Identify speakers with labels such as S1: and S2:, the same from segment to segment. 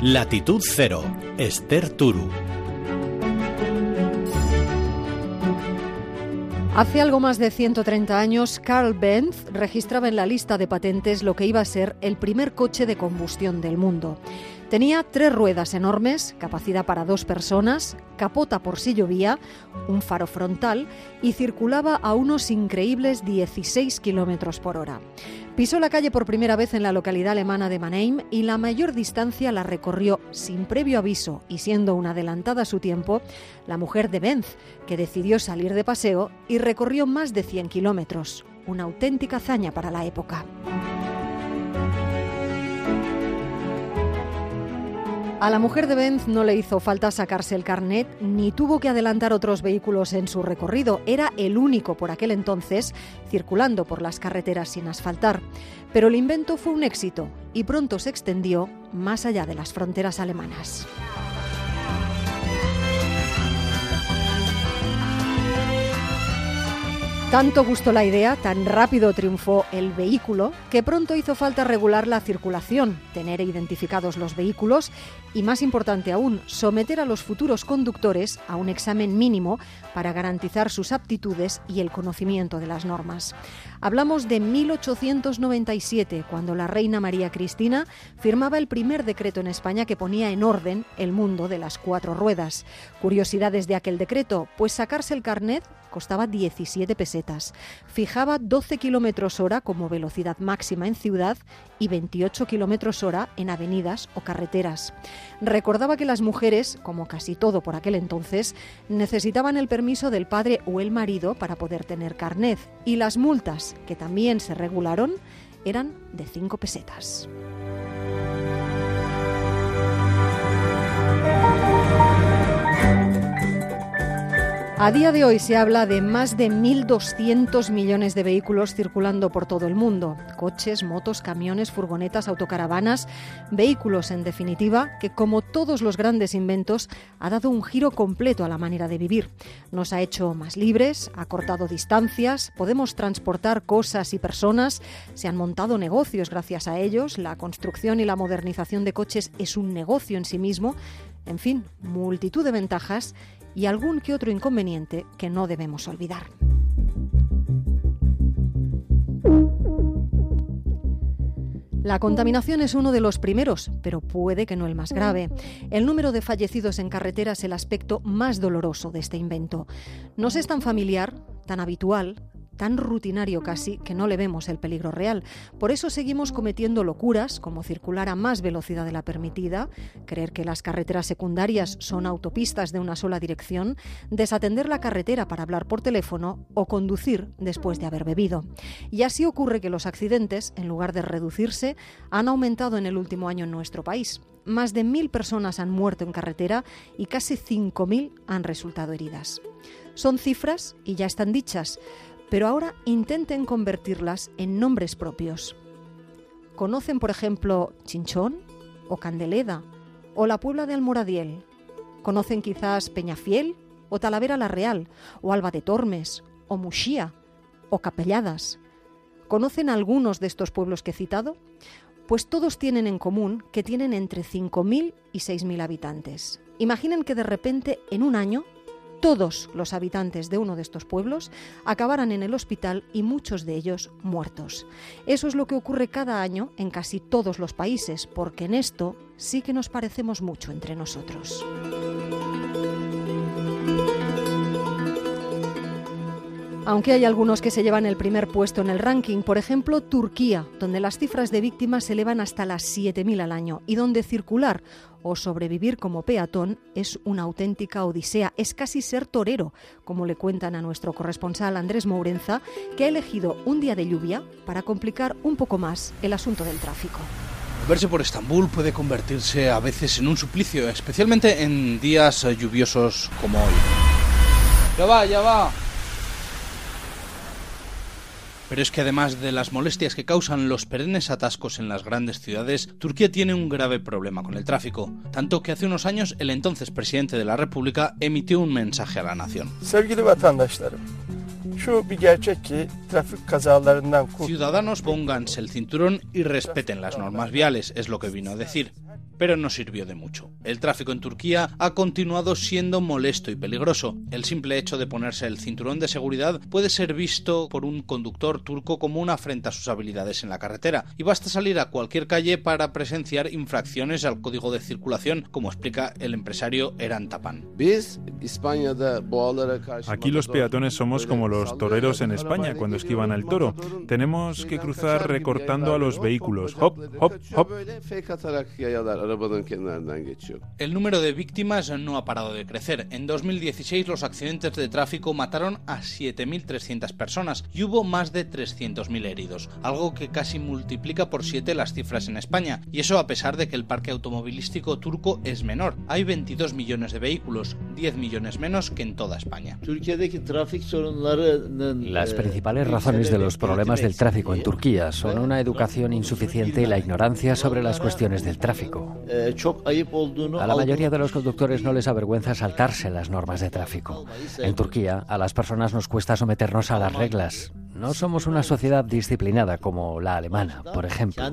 S1: Latitud Cero, Esther Turu.
S2: Hace algo más de 130 años, Carl Benz registraba en la lista de patentes lo que iba a ser el primer coche de combustión del mundo. Tenía tres ruedas enormes, capacidad para dos personas, capota por si llovía, un faro frontal y circulaba a unos increíbles 16 kilómetros por hora. Pisó la calle por primera vez en la localidad alemana de Mannheim y la mayor distancia la recorrió sin previo aviso y siendo una adelantada a su tiempo, la mujer de Benz, que decidió salir de paseo y recorrió más de 100 kilómetros. Una auténtica hazaña para la época. A la mujer de Benz no le hizo falta sacarse el carnet ni tuvo que adelantar otros vehículos en su recorrido. Era el único por aquel entonces circulando por las carreteras sin asfaltar. Pero el invento fue un éxito y pronto se extendió más allá de las fronteras alemanas. Tanto gustó la idea, tan rápido triunfó el vehículo, que pronto hizo falta regular la circulación, tener identificados los vehículos y, más importante aún, someter a los futuros conductores a un examen mínimo para garantizar sus aptitudes y el conocimiento de las normas. Hablamos de 1897, cuando la reina María Cristina firmaba el primer decreto en España que ponía en orden el mundo de las cuatro ruedas. Curiosidades de aquel decreto, pues sacarse el carnet costaba 17 pesetas. Fijaba 12 kilómetros hora como velocidad máxima en ciudad y 28 kilómetros hora en avenidas o carreteras. Recordaba que las mujeres, como casi todo por aquel entonces, necesitaban el permiso del padre o el marido para poder tener carnet y las multas, que también se regularon, eran de 5 pesetas. A día de hoy se habla de más de 1.200 millones de vehículos circulando por todo el mundo. Coches, motos, camiones, furgonetas, autocaravanas, vehículos en definitiva, que como todos los grandes inventos ha dado un giro completo a la manera de vivir. Nos ha hecho más libres, ha cortado distancias, podemos transportar cosas y personas, se han montado negocios gracias a ellos, la construcción y la modernización de coches es un negocio en sí mismo, en fin, multitud de ventajas y algún que otro inconveniente que no debemos olvidar. La contaminación es uno de los primeros, pero puede que no el más grave. El número de fallecidos en carretera es el aspecto más doloroso de este invento. Nos es tan familiar, tan habitual, tan rutinario casi que no le vemos el peligro real. Por eso seguimos cometiendo locuras como circular a más velocidad de la permitida, creer que las carreteras secundarias son autopistas de una sola dirección, desatender la carretera para hablar por teléfono o conducir después de haber bebido. Y así ocurre que los accidentes, en lugar de reducirse, han aumentado en el último año en nuestro país. Más de mil personas han muerto en carretera y casi 5.000 han resultado heridas. Son cifras y ya están dichas, pero ahora intenten convertirlas en nombres propios. ¿Conocen, por ejemplo, Chinchón o Candeleda o la Puebla de Almoradiel? ¿Conocen quizás Peñafiel o Talavera la Real o Alba de Tormes o Muxía o Capelladas? ¿Conocen algunos de estos pueblos que he citado? Pues todos tienen en común que tienen entre 5.000 y 6.000 habitantes. Imaginen que de repente en un año todos los habitantes de uno de estos pueblos acabarán en el hospital y muchos de ellos muertos. Eso es lo que ocurre cada año en casi todos los países, porque en esto sí que nos parecemos mucho entre nosotros. Aunque hay algunos que se llevan el primer puesto en el ranking, por ejemplo Turquía, donde las cifras de víctimas se elevan hasta las 7.000 al año y donde circular o sobrevivir como peatón es una auténtica odisea, es casi ser torero, como le cuentan a nuestro corresponsal Andrés Mourenza, que ha elegido un día de lluvia para complicar un poco más el asunto del tráfico.
S3: Verse por Estambul puede convertirse a veces en un suplicio, especialmente en días lluviosos como hoy. Ya va, ya va. Pero es que además de las molestias que causan los perennes atascos en las grandes ciudades, Turquía tiene un grave problema con el tráfico, tanto que hace unos años el entonces presidente de la República emitió un mensaje a la nación. Ciudadanos, pónganse el cinturón y respeten las normas viales, es lo que vino a decir. Pero no sirvió de mucho. El tráfico en Turquía ha continuado siendo molesto y peligroso. El simple hecho de ponerse el cinturón de seguridad puede ser visto por un conductor turco como una afrenta a sus habilidades en la carretera, y basta salir a cualquier calle para presenciar infracciones al código de circulación, como explica el empresario Eran Tapan.
S4: Aquí los peatones somos como los toreros en España cuando esquivan al toro. Tenemos que cruzar recortando a los vehículos. Hop, hop, hop.
S3: El número de víctimas no ha parado de crecer. En 2016 los accidentes de tráfico mataron a 7.300 personas y hubo más de 300.000 heridos, algo que casi multiplica por 7 las cifras en España, y eso a pesar de que el parque automovilístico turco es menor. Hay 22 millones de vehículos, 10 millones menos que en toda España.
S5: Las principales razones de los problemas del tráfico en Turquía son una educación insuficiente y la ignorancia sobre las cuestiones del tráfico. A la mayoría de los conductores no les avergüenza saltarse las normas de tráfico. En Turquía, a las personas nos cuesta someternos a las reglas. No somos una sociedad disciplinada como la alemana, por ejemplo.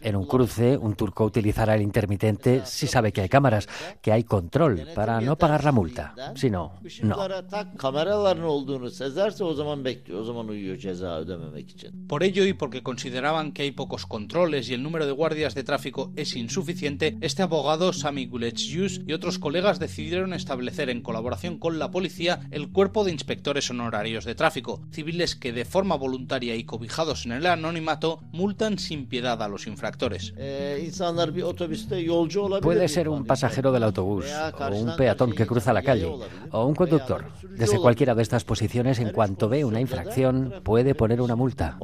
S5: En un cruce, un turco utilizará el intermitente si sabe que hay cámaras, que hay control, para no pagar la multa. Si no, no.
S3: Por ello y porque consideraban que hay pocos controles y el número de guardias de tráfico es insuficiente, este abogado Sami Gulechius y otros colegas decidieron establecer en colaboración con la policía el cuerpo de inspectores honorarios de tráfico, civiles que de forma voluntaria y cobijados en el anonimato, multan sin piedad a los infractores.
S5: Puede ser un pasajero del autobús, o un peatón que cruza la calle, o un conductor. Desde cualquiera de estas posiciones, en cuanto ve una infracción, puede poner una multa.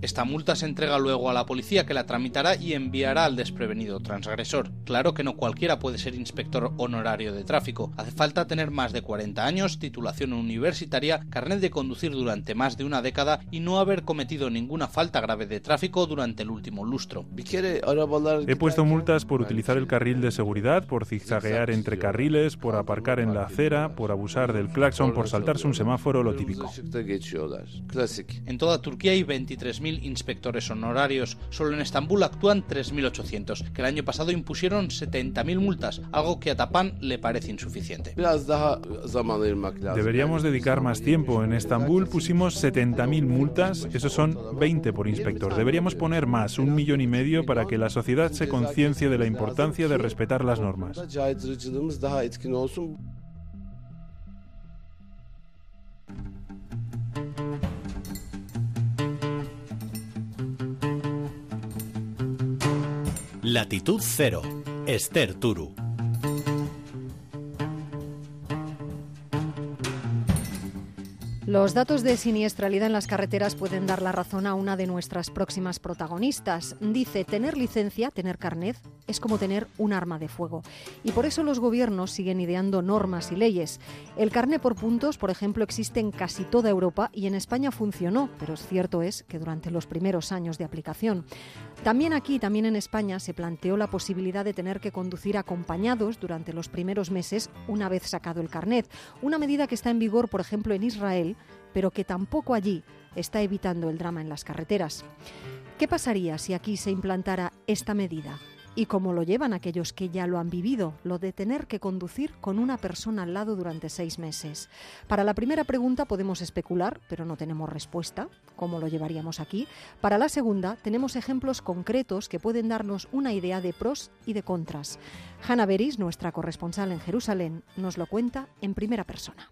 S3: Esta multa se entrega luego a la policía que la tramitará y enviará al desprevenido transgresor. Claro que no cualquiera puede ser inspector honorario de tráfico. Hace falta tener más de 40 años, titulación universitaria, carnet de conducir durante más de una década y no haber cometido ninguna falta grave de tráfico durante el último lustro.
S4: He puesto multas por utilizar el carril de seguridad, por zigzaguear entre carriles, por aparcar en la acera, por abusar del claxon, por saltarse un semáforo, lo típico.
S3: En toda Turquía hay 23.000 inspectores honorarios. Solo en Estambul actúan 3.800, que el año pasado impusieron 70.000 multas, algo que a Tapan le parece insuficiente.
S4: Deberíamos dedicar más tiempo. En Estambul pusimos 70.000 multas, eso son 20 por inspector. Deberíamos poner más, un millón y medio, para que la sociedad se conciencie de la importancia de respetar las normas.
S1: Latitud Cero, Esther Turu.
S2: Los datos de siniestralidad en las carreteras pueden dar la razón a una de nuestras próximas protagonistas. Dice, tener licencia, tener carnet, es como tener un arma de fuego. Y por eso los gobiernos siguen ideando normas y leyes. El carnet por puntos, por ejemplo, existe en casi toda Europa y en España funcionó, pero cierto es que durante los primeros años de aplicación. También aquí, también en España, se planteó la posibilidad de tener que conducir acompañados durante los primeros meses una vez sacado el carnet. Una medida que está en vigor, por ejemplo, en Israel pero que tampoco allí está evitando el drama en las carreteras. ¿Qué pasaría si aquí se implantara esta medida? ¿Y cómo lo llevan aquellos que ya lo han vivido, lo de tener que conducir con una persona al lado durante seis meses? Para la primera pregunta podemos especular, pero no tenemos respuesta, ¿cómo lo llevaríamos aquí? Para la segunda tenemos ejemplos concretos que pueden darnos una idea de pros y de contras. Hanna Beris, nuestra corresponsal en Jerusalén, nos lo cuenta en primera persona.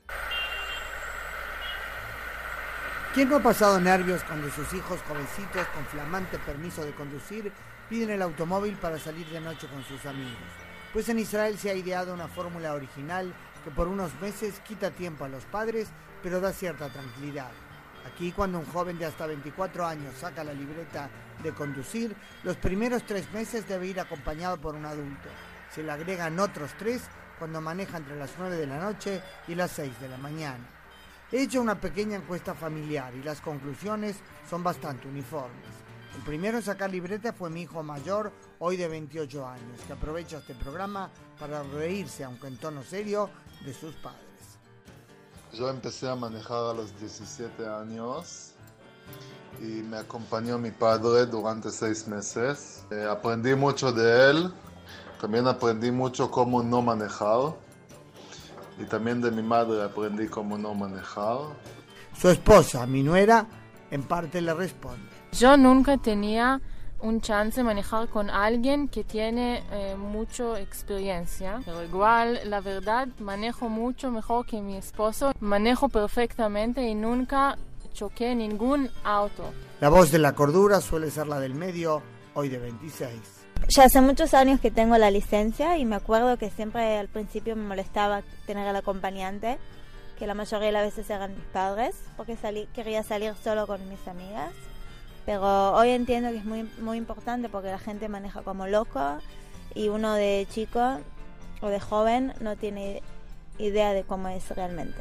S6: ¿Quién no ha pasado nervios cuando sus hijos jovencitos con flamante permiso de conducir piden el automóvil para salir de noche con sus amigos? Pues en Israel se ha ideado una fórmula original que por unos meses quita tiempo a los padres, pero da cierta tranquilidad. Aquí cuando un joven de hasta 24 años saca la libreta de conducir, los primeros tres meses debe ir acompañado por un adulto. Se le agregan otros tres cuando maneja entre las 9 de la noche y las 6 de la mañana. He hecho una pequeña encuesta familiar y las conclusiones son bastante uniformes. El primero en sacar libreta fue mi hijo mayor, hoy de 28 años, que aprovecha este programa para reírse, aunque en tono serio, de sus padres.
S7: Yo empecé a manejar a los 17 años y me acompañó mi padre durante seis meses. Eh, aprendí mucho de él, también aprendí mucho cómo no manejar y también de mi madre aprendí cómo no manejar.
S6: Su esposa, mi nuera, en parte le responde.
S8: Yo nunca tenía un chance de manejar con alguien que tiene eh, mucha experiencia, pero igual la verdad manejo mucho mejor que mi esposo, manejo perfectamente y nunca choqué ningún auto.
S6: La voz de la cordura suele ser la del medio, hoy de 26.
S9: Ya hace muchos años que tengo la licencia y me acuerdo que siempre al principio me molestaba tener al acompañante, que la mayoría de las veces eran mis padres, porque salí, quería salir solo con mis amigas. Pero hoy entiendo que es muy, muy importante porque la gente maneja como loco y uno de chico o de joven no tiene idea de cómo es realmente.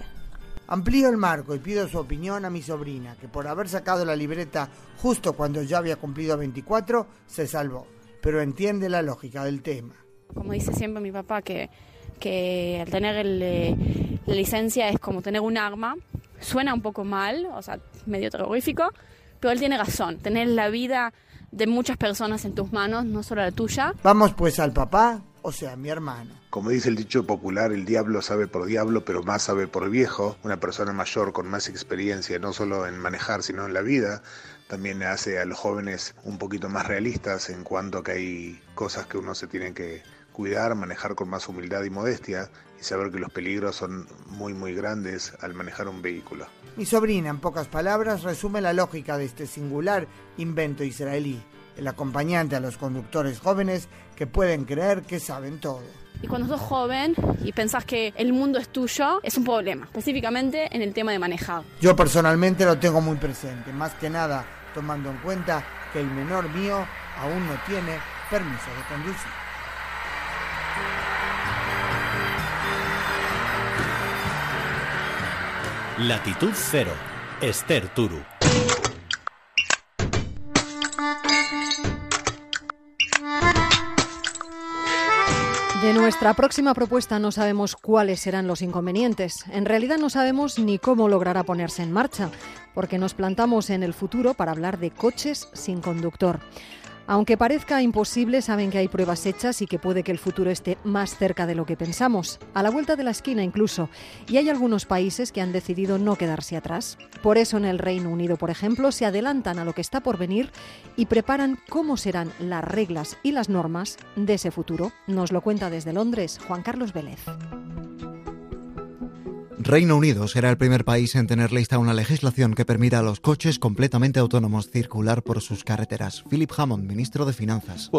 S6: Amplío el marco y pido su opinión a mi sobrina, que por haber sacado la libreta justo cuando ya había cumplido 24, se salvó, pero entiende la lógica del tema.
S10: Como dice siempre mi papá, que, que al tener el, la licencia es como tener un arma, suena un poco mal, o sea, medio terrorífico, pero él tiene razón, tener la vida de muchas personas en tus manos, no solo la tuya.
S6: Vamos pues al papá, o sea, mi hermano.
S11: Como dice el dicho popular, el diablo sabe por diablo, pero más sabe por viejo. Una persona mayor con más experiencia, no solo en manejar, sino en la vida, también hace a los jóvenes un poquito más realistas en cuanto a que hay cosas que uno se tiene que cuidar, manejar con más humildad y modestia y saber que los peligros son muy muy grandes al manejar un vehículo.
S6: Mi sobrina, en pocas palabras, resume la lógica de este singular invento israelí, el acompañante a los conductores jóvenes que pueden creer que saben todo.
S10: Y cuando sos joven y pensás que el mundo es tuyo, es un problema, específicamente en el tema de manejar.
S6: Yo personalmente lo tengo muy presente, más que nada tomando en cuenta que el menor mío aún no tiene permiso de conducir.
S1: Latitud Cero, Esther Turu.
S2: De nuestra próxima propuesta no sabemos cuáles serán los inconvenientes. En realidad no sabemos ni cómo logrará ponerse en marcha, porque nos plantamos en el futuro para hablar de coches sin conductor. Aunque parezca imposible, saben que hay pruebas hechas y que puede que el futuro esté más cerca de lo que pensamos, a la vuelta de la esquina incluso, y hay algunos países que han decidido no quedarse atrás. Por eso en el Reino Unido, por ejemplo, se adelantan a lo que está por venir y preparan cómo serán las reglas y las normas de ese futuro. Nos lo cuenta desde Londres Juan Carlos Vélez.
S12: Reino Unido será el primer país en tener lista una legislación que permita a los coches completamente autónomos circular por sus carreteras. Philip Hammond, ministro de Finanzas.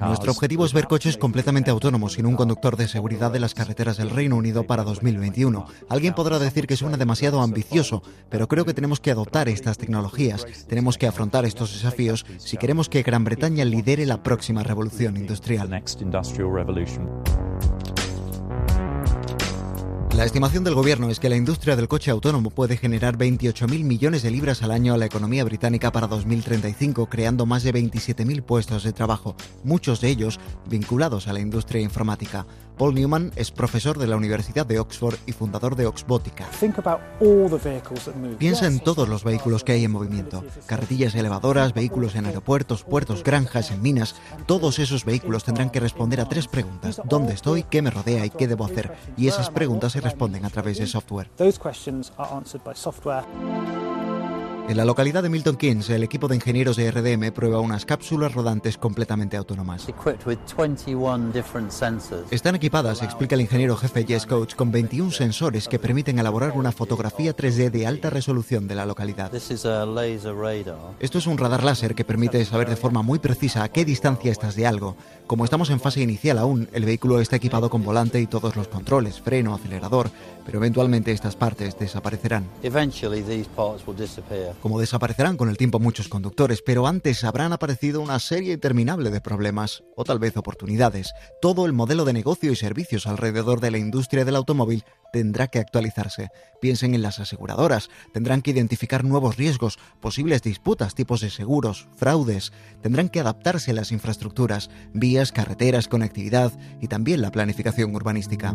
S12: Nuestro objetivo es ver coches completamente autónomos sin un conductor de seguridad de las carreteras del Reino Unido para 2021. Alguien podrá decir que suena demasiado ambicioso, pero creo que tenemos que adoptar estas tecnologías. Tenemos que afrontar estos desafíos si queremos que Gran Bretaña lidere la próxima revolución industrial. La estimación del gobierno es que la industria del coche autónomo puede generar 28.000 millones de libras al año a la economía británica para 2035, creando más de 27.000 puestos de trabajo, muchos de ellos vinculados a la industria informática. Paul Newman es profesor de la Universidad de Oxford y fundador de Oxbotica. Piensa en todos los vehículos que hay en movimiento. Carretillas elevadoras, vehículos en aeropuertos, puertos, granjas, en minas. Todos esos vehículos tendrán que responder a tres preguntas. ¿Dónde estoy? ¿Qué me rodea? ¿Y qué debo hacer? Y esas preguntas se responden a través de software. En la localidad de Milton Keynes, el equipo de ingenieros de RDM prueba unas cápsulas rodantes completamente autónomas. Están equipadas, explica el ingeniero jefe Jess Coach, con 21 sensores que permiten elaborar una fotografía 3D de alta resolución de la localidad. Esto es un radar láser que permite saber de forma muy precisa a qué distancia estás de algo. Como estamos en fase inicial aún, el vehículo está equipado con volante y todos los controles, freno, acelerador, pero eventualmente estas partes desaparecerán. Como desaparecerán con el tiempo muchos conductores, pero antes habrán aparecido una serie interminable de problemas, o tal vez oportunidades. Todo el modelo de negocio y servicios alrededor de la industria del automóvil tendrá que actualizarse. Piensen en las aseguradoras, tendrán que identificar nuevos riesgos, posibles disputas, tipos de seguros, fraudes, tendrán que adaptarse a las infraestructuras, vías, carreteras, conectividad y también la planificación urbanística.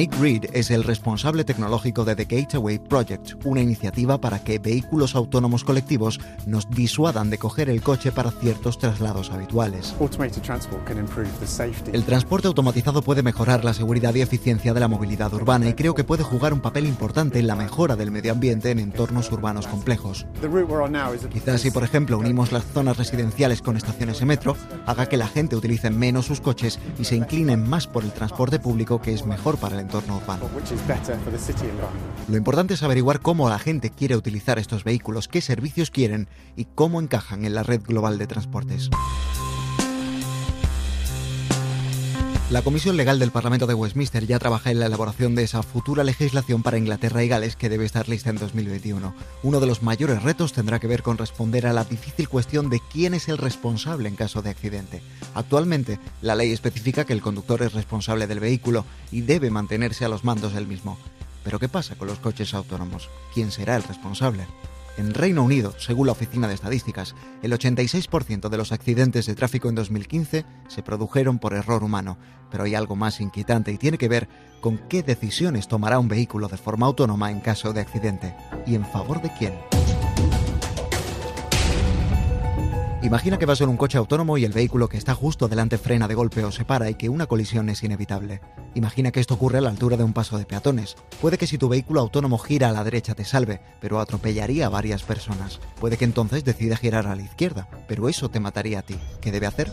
S12: Nick Reed es el responsable tecnológico de The Gateway Project, una iniciativa para que vehículos autónomos colectivos nos disuadan de coger el coche para ciertos traslados habituales. El transporte automatizado puede mejorar la seguridad y eficiencia de la movilidad urbana y creo que puede jugar un papel importante en la mejora del medio ambiente en entornos urbanos complejos. Quizás si por ejemplo unimos las zonas residenciales con estaciones de metro, haga que la gente utilice menos sus coches y se inclinen más por el transporte público que es mejor para el entorno urbano. Lo importante es averiguar cómo la gente quiere utilizar estos vehículos, qué servicios quieren y cómo encajan en la red global de transportes. La Comisión Legal del Parlamento de Westminster ya trabaja en la elaboración de esa futura legislación para Inglaterra y Gales que debe estar lista en 2021. Uno de los mayores retos tendrá que ver con responder a la difícil cuestión de quién es el responsable en caso de accidente. Actualmente, la ley especifica que el conductor es responsable del vehículo y debe mantenerse a los mandos del mismo. Pero ¿qué pasa con los coches autónomos? ¿Quién será el responsable? En Reino Unido, según la Oficina de Estadísticas, el 86% de los accidentes de tráfico en 2015 se produjeron por error humano. Pero hay algo más inquietante y tiene que ver con qué decisiones tomará un vehículo de forma autónoma en caso de accidente. ¿Y en favor de quién? Imagina que vas en un coche autónomo y el vehículo que está justo delante frena de golpe o se para y que una colisión es inevitable. Imagina que esto ocurre a la altura de un paso de peatones. Puede que si tu vehículo autónomo gira a la derecha te salve, pero atropellaría a varias personas. Puede que entonces decida girar a la izquierda, pero eso te mataría a ti. ¿Qué debe hacer?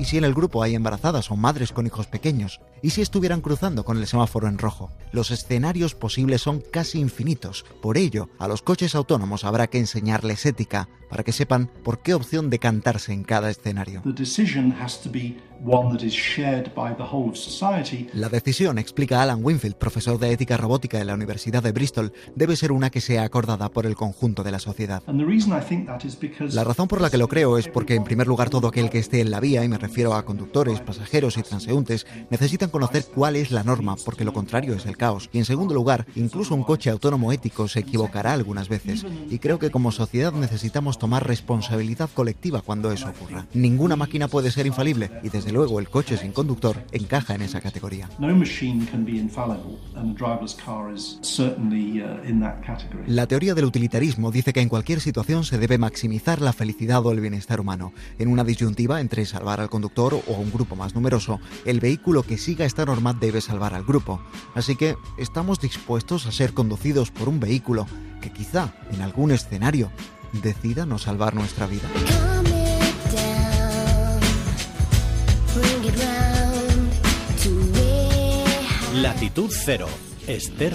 S12: ¿Y si en el grupo hay embarazadas o madres con hijos pequeños? ¿Y si estuvieran cruzando con el semáforo en rojo? Los escenarios posibles son casi infinitos. Por ello, a los coches autónomos habrá que enseñarles ética para que sepan por qué opción decantarse en cada escenario. La decisión, explica Alan Winfield, profesor de ética robótica en la Universidad de Bristol, debe ser una que sea acordada por el conjunto de la sociedad. La razón por la que lo creo es porque, en primer lugar, todo aquel que esté en la vía, y me refiero a conductores, pasajeros y transeúntes, necesitan conocer cuál es la norma, porque lo contrario es el caos. Y en segundo lugar, incluso un coche autónomo ético se equivocará algunas veces. Y creo que como sociedad necesitamos tomar responsabilidad colectiva cuando eso ocurra. Ninguna máquina puede ser infalible y desde luego el coche sin conductor encaja en esa categoría. La teoría del utilitarismo dice que en cualquier situación se debe maximizar la felicidad o el bienestar humano. En una disyuntiva entre salvar al conductor o un grupo más numeroso, el vehículo que siga esta norma debe salvar al grupo. Así que, ¿estamos dispuestos a ser conducidos por un vehículo que quizá en algún escenario decida no salvar nuestra vida.
S1: Latitud Cero, Esther.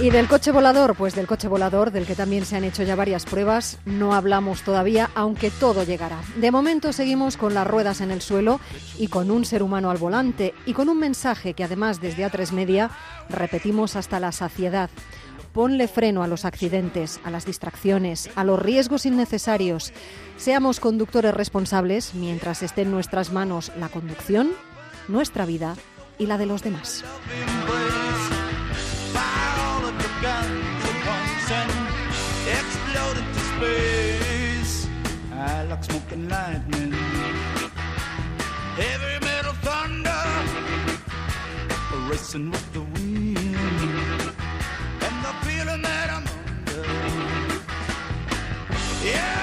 S2: Y del coche volador, pues del coche volador, del que también se han hecho ya varias pruebas, no hablamos todavía, aunque todo llegará. De momento seguimos con las ruedas en el suelo y con un ser humano al volante y con un mensaje que además desde A3 Media repetimos hasta la saciedad. Ponle freno a los accidentes, a las distracciones, a los riesgos innecesarios. Seamos conductores responsables mientras esté en nuestras manos la conducción, nuestra vida y la de los demás. I like smoking lightning, heavy metal thunder, racing with the wind, and the feeling that I'm under. Yeah.